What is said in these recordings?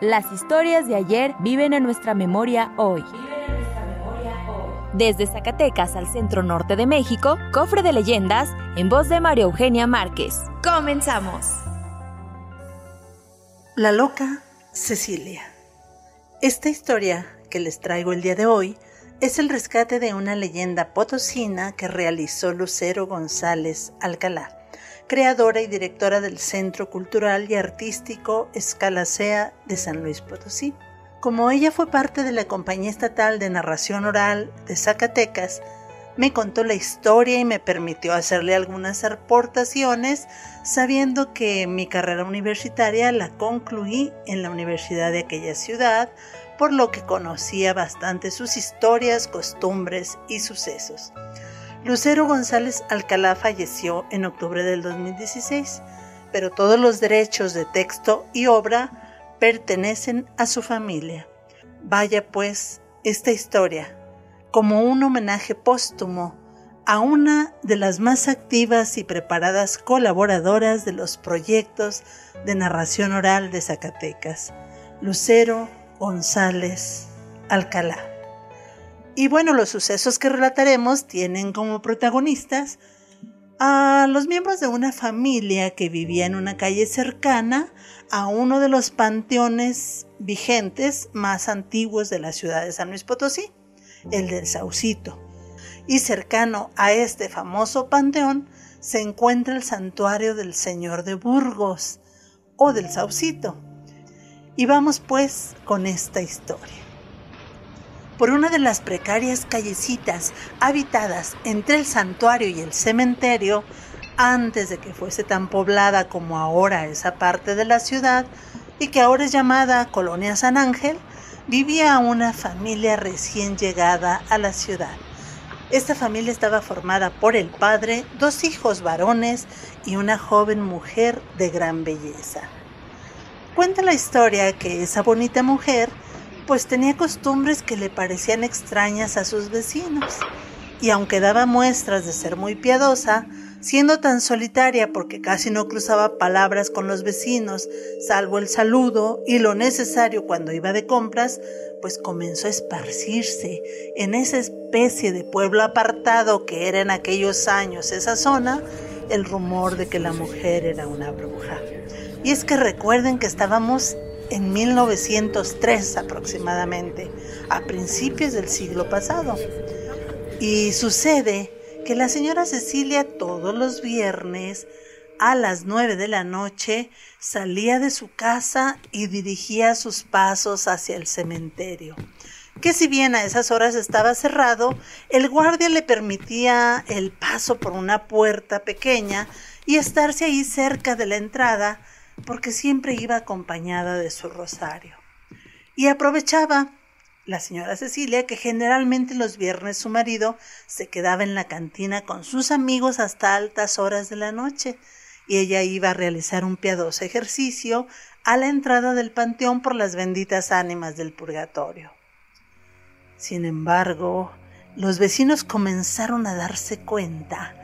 Las historias de ayer viven en nuestra memoria hoy. Desde Zacatecas al centro norte de México, Cofre de Leyendas, en voz de María Eugenia Márquez. ¡Comenzamos! La loca Cecilia. Esta historia que les traigo el día de hoy es el rescate de una leyenda potosina que realizó Lucero González Alcalá, creadora y directora del Centro Cultural y Artístico Escalacea de San Luis Potosí. Como ella fue parte de la Compañía Estatal de Narración Oral de Zacatecas, me contó la historia y me permitió hacerle algunas aportaciones, sabiendo que mi carrera universitaria la concluí en la universidad de aquella ciudad, por lo que conocía bastante sus historias, costumbres y sucesos. Lucero González Alcalá falleció en octubre del 2016, pero todos los derechos de texto y obra pertenecen a su familia. Vaya pues esta historia como un homenaje póstumo a una de las más activas y preparadas colaboradoras de los proyectos de narración oral de Zacatecas, Lucero González Alcalá. Y bueno, los sucesos que relataremos tienen como protagonistas a los miembros de una familia que vivía en una calle cercana a uno de los panteones vigentes más antiguos de la ciudad de San Luis Potosí el del Saucito. Y cercano a este famoso panteón se encuentra el santuario del Señor de Burgos o del Saucito. Y vamos pues con esta historia. Por una de las precarias callecitas habitadas entre el santuario y el cementerio, antes de que fuese tan poblada como ahora esa parte de la ciudad, y que ahora es llamada Colonia San Ángel, vivía una familia recién llegada a la ciudad. Esta familia estaba formada por el padre, dos hijos varones y una joven mujer de gran belleza. Cuenta la historia que esa bonita mujer pues tenía costumbres que le parecían extrañas a sus vecinos, y aunque daba muestras de ser muy piadosa, siendo tan solitaria porque casi no cruzaba palabras con los vecinos, salvo el saludo y lo necesario cuando iba de compras, pues comenzó a esparcirse en esa especie de pueblo apartado que era en aquellos años esa zona, el rumor de que la mujer era una bruja. Y es que recuerden que estábamos en 1903 aproximadamente, a principios del siglo pasado. Y sucede que la señora Cecilia todos los viernes a las nueve de la noche salía de su casa y dirigía sus pasos hacia el cementerio, que si bien a esas horas estaba cerrado, el guardia le permitía el paso por una puerta pequeña y estarse ahí cerca de la entrada, porque siempre iba acompañada de su rosario. Y aprovechaba la señora Cecilia, que generalmente los viernes su marido se quedaba en la cantina con sus amigos hasta altas horas de la noche, y ella iba a realizar un piadoso ejercicio a la entrada del panteón por las benditas ánimas del purgatorio. Sin embargo, los vecinos comenzaron a darse cuenta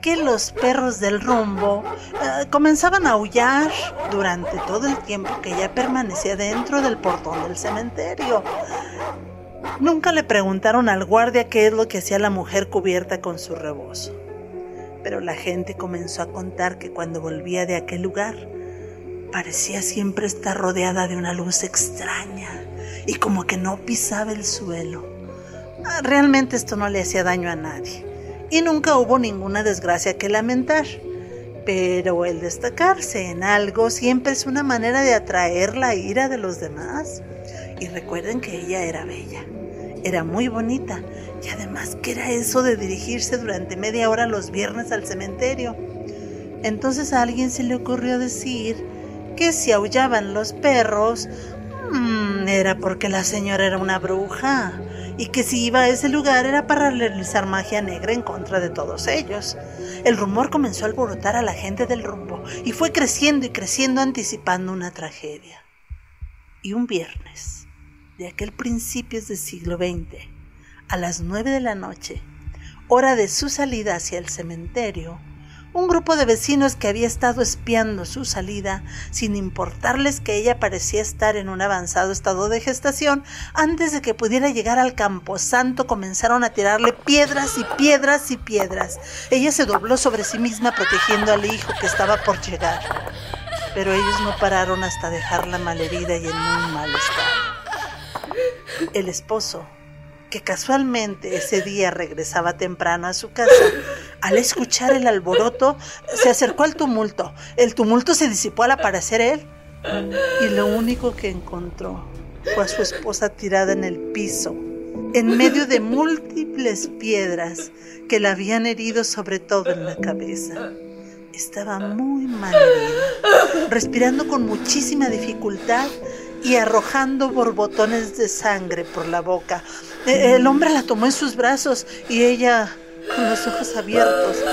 que los perros del rumbo eh, comenzaban a aullar durante todo el tiempo que ella permanecía dentro del portón del cementerio. Nunca le preguntaron al guardia qué es lo que hacía la mujer cubierta con su rebozo. Pero la gente comenzó a contar que cuando volvía de aquel lugar, parecía siempre estar rodeada de una luz extraña y como que no pisaba el suelo. Realmente esto no le hacía daño a nadie y nunca hubo ninguna desgracia que lamentar. Pero el destacarse en algo siempre es una manera de atraer la ira de los demás. Y recuerden que ella era bella, era muy bonita y además que era eso de dirigirse durante media hora los viernes al cementerio. Entonces a alguien se le ocurrió decir que si aullaban los perros, mmm, era porque la señora era una bruja y que si iba a ese lugar era para realizar magia negra en contra de todos ellos. El rumor comenzó a alborotar a la gente del rumbo y fue creciendo y creciendo anticipando una tragedia. Y un viernes, de aquel principios del siglo XX, a las nueve de la noche, hora de su salida hacia el cementerio, un grupo de vecinos que había estado espiando su salida, sin importarles que ella parecía estar en un avanzado estado de gestación, antes de que pudiera llegar al camposanto comenzaron a tirarle piedras y piedras y piedras. Ella se dobló sobre sí misma protegiendo al hijo que estaba por llegar. Pero ellos no pararon hasta dejarla malherida y en muy mal estado. El esposo, que casualmente ese día regresaba temprano a su casa, al escuchar el alboroto, se acercó al tumulto. El tumulto se disipó al aparecer él y lo único que encontró fue a su esposa tirada en el piso, en medio de múltiples piedras que la habían herido sobre todo en la cabeza. Estaba muy mal respirando con muchísima dificultad y arrojando borbotones de sangre por la boca. E, el hombre la tomó en sus brazos y ella, con los ojos abiertos,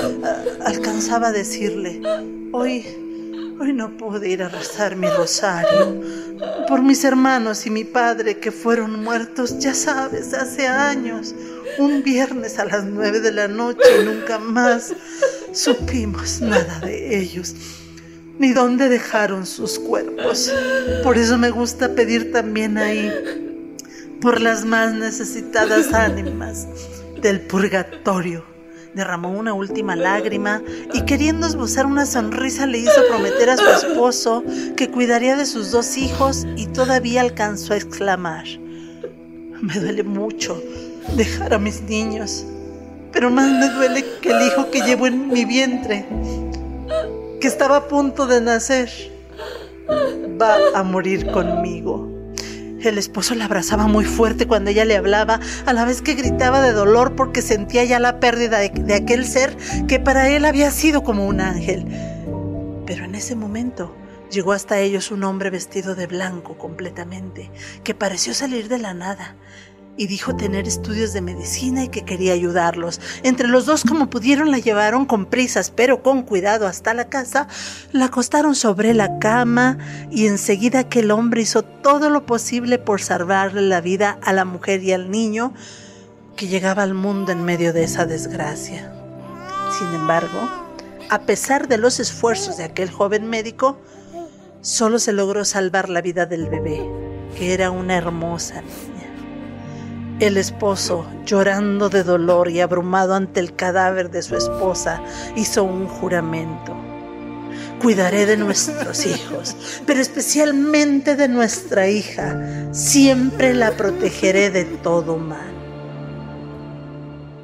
alcanzaba a decirle, hoy, hoy no pude ir a rezar mi rosario por mis hermanos y mi padre que fueron muertos, ya sabes, hace años, un viernes a las nueve de la noche nunca más supimos nada de ellos ni dónde dejaron sus cuerpos. Por eso me gusta pedir también ahí por las más necesitadas ánimas del purgatorio. Derramó una última lágrima y queriendo esbozar una sonrisa le hizo prometer a su esposo que cuidaría de sus dos hijos y todavía alcanzó a exclamar, me duele mucho dejar a mis niños, pero más me duele que el hijo que llevo en mi vientre que estaba a punto de nacer, va a morir conmigo. El esposo la abrazaba muy fuerte cuando ella le hablaba, a la vez que gritaba de dolor porque sentía ya la pérdida de, de, aquel ser que para él había sido como un ángel. Pero en ese momento llegó hasta ellos un hombre vestido de blanco completamente, que pareció salir de la nada y dijo tener estudios de medicina y que quería ayudarlos. Entre los dos, como pudieron, la llevaron con prisas, pero con cuidado hasta la casa, la acostaron sobre la cama y enseguida aquel hombre hizo todo lo posible por salvarle la vida a la mujer y al niño que llegaba al mundo en medio de esa desgracia. Sin embargo, a pesar de los esfuerzos de aquel joven médico, solo se logró salvar la vida del bebé, que era una hermosa niña. El esposo, llorando de dolor y abrumado ante el cadáver de su esposa, hizo un juramento. Cuidaré de nuestros hijos, pero especialmente de nuestra hija. Siempre la protegeré de todo mal.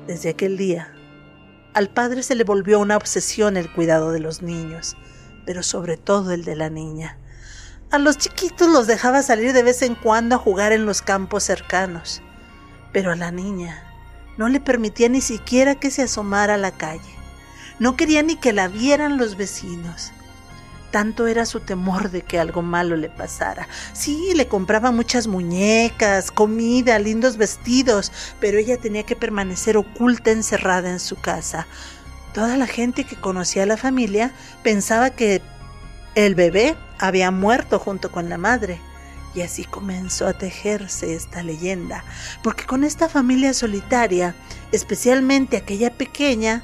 Desde aquel día, al padre se le volvió una obsesión el cuidado de los niños, pero sobre todo el de la niña. A los chiquitos los dejaba salir de vez en cuando a jugar en los campos cercanos pero a la niña no le permitía ni siquiera que se asomara a la calle. No quería ni que la vieran los vecinos. Tanto era su temor de que algo malo le pasara. Sí, le compraba muchas muñecas, comida, lindos vestidos, pero ella tenía que permanecer oculta, encerrada en su casa. Toda la gente que conocía a la familia pensaba que el bebé había muerto junto con la madre. Y así comenzó a tejerse esta leyenda, porque con esta familia solitaria, especialmente aquella pequeña,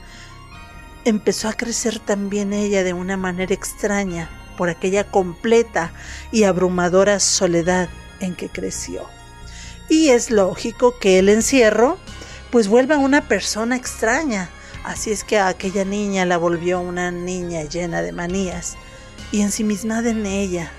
empezó a crecer también ella de una manera extraña por aquella completa y abrumadora soledad en que creció. Y es lógico que el encierro pues vuelva una persona extraña, así es que a aquella niña la volvió una niña llena de manías y ensimismada en ella,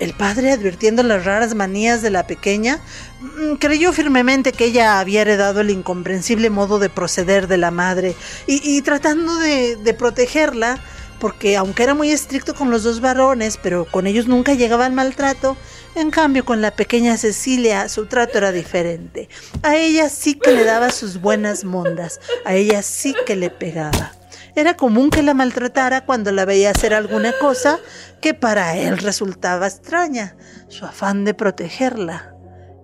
el padre, advirtiendo las raras manías de la pequeña, mm, creyó firmemente que ella había heredado el incomprensible modo de proceder de la madre y, tratando de, de, protegerla, porque aunque era muy estricto con los dos varones, pero con ellos nunca llegaba al maltrato, en cambio con la pequeña Cecilia su trato era diferente. A ella sí que le daba sus buenas mondas, a ella sí que le pegaba. Era común que la maltratara cuando la veía hacer alguna cosa que para él resultaba extraña. Su afán de protegerla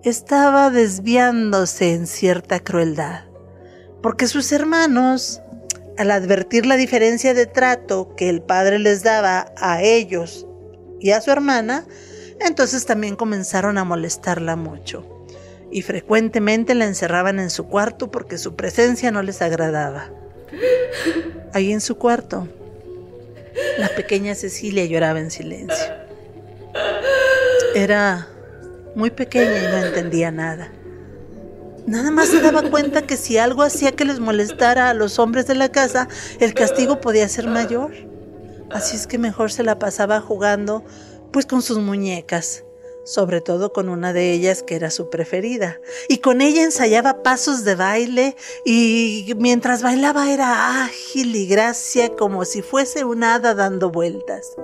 estaba desviándose en cierta crueldad, porque sus hermanos, al advertir la diferencia de trato que el padre les daba a ellos y a su hermana, entonces también comenzaron a molestarla mucho y frecuentemente la encerraban en su cuarto porque su presencia no les agradaba. Ahí en su cuarto, la pequeña Cecilia lloraba en silencio. Era muy pequeña y no entendía nada. Nada más se daba cuenta que si algo hacía que les molestara a los hombres de la casa, el castigo podía ser mayor. Así es que mejor se la pasaba jugando pues con sus muñecas sobre todo con una de ellas que era su preferida. Y con ella ensayaba pasos de baile y mientras bailaba era ágil y gracia como si fuese una hada dando vueltas.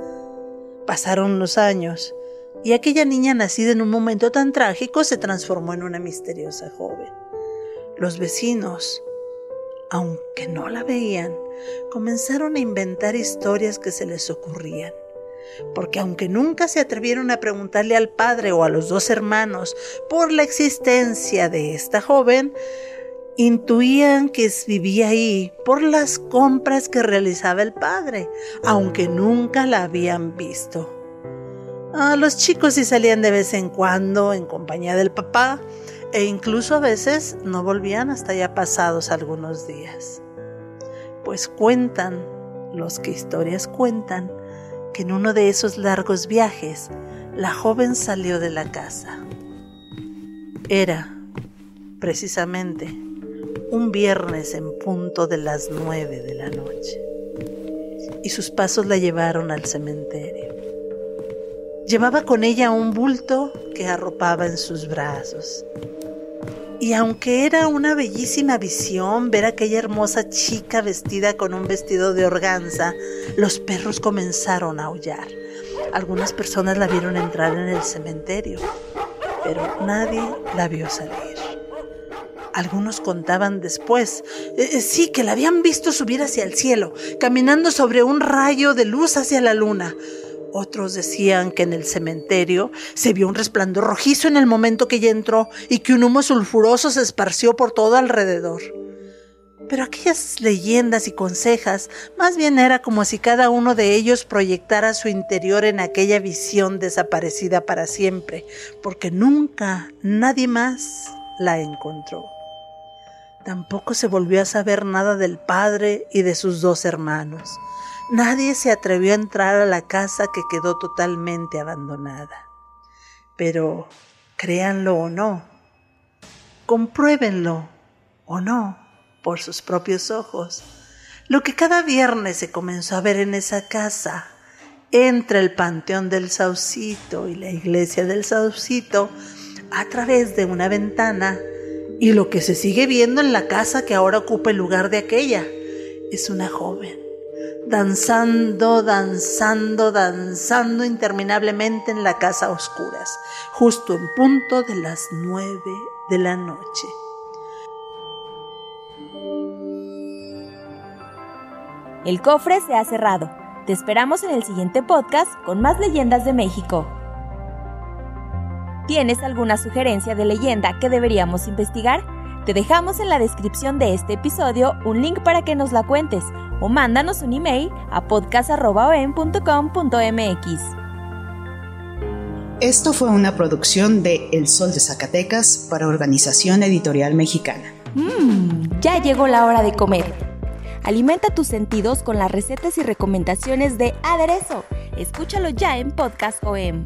Pasaron los años y aquella niña nacida en un momento tan trágico se transformó en una misteriosa joven. Los vecinos, aunque no la veían, comenzaron a inventar historias que se les ocurrían porque aunque nunca se atrevieron a preguntarle al padre o a los dos hermanos por la existencia de esta joven, intuían que vivía ahí por las compras que realizaba el padre, aunque nunca la habían visto. Los chicos sí salían de vez en cuando en compañía del papá e incluso a veces no volvían hasta ya pasados algunos días. Pues cuentan, los que historias cuentan, que en uno de esos largos viajes la joven salió de la casa. Era, precisamente, un viernes en punto de las nueve de la noche, y sus pasos la llevaron al cementerio. Llevaba con ella un bulto que arropaba en sus brazos. Y aunque era una bellísima visión ver aquella hermosa chica vestida con un vestido de organza, los perros comenzaron a aullar. Algunas personas la vieron entrar en el cementerio, pero nadie la vio salir. Algunos contaban después, eh, eh, sí, que la habían visto subir hacia el cielo, caminando sobre un rayo de luz hacia la luna. Otros decían que en el cementerio se vio un resplandor rojizo en el momento que ella entró y que un humo sulfuroso se esparció por todo alrededor. Pero aquellas leyendas y consejas más bien era como si cada uno de ellos proyectara su interior en aquella visión desaparecida para siempre, porque nunca nadie más la encontró. Tampoco se volvió a saber nada del padre y de sus dos hermanos. Nadie se atrevió a entrar a la casa que quedó totalmente abandonada. Pero, créanlo o no, compruébenlo o no por sus propios ojos, lo que cada viernes se comenzó a ver en esa casa, entre el Panteón del Saucito y la iglesia del Saucito, a través de una ventana, y lo que se sigue viendo en la casa que ahora ocupa el lugar de aquella, es una joven danzando, danzando, danzando interminablemente en la casa a oscuras, justo en punto de las nueve de la noche. El cofre se ha cerrado. Te esperamos en el siguiente podcast con más leyendas de México. ¿Tienes alguna sugerencia de leyenda que deberíamos investigar? Te dejamos en la descripción de este episodio un link para que nos la cuentes o mándanos un email a podcast.com.mx. Esto fue una producción de El Sol de Zacatecas para Organización Editorial Mexicana. Mmm, ya llegó la hora de comer. Alimenta tus sentidos con las recetas y recomendaciones de Aderezo. Escúchalo ya en Podcast OM.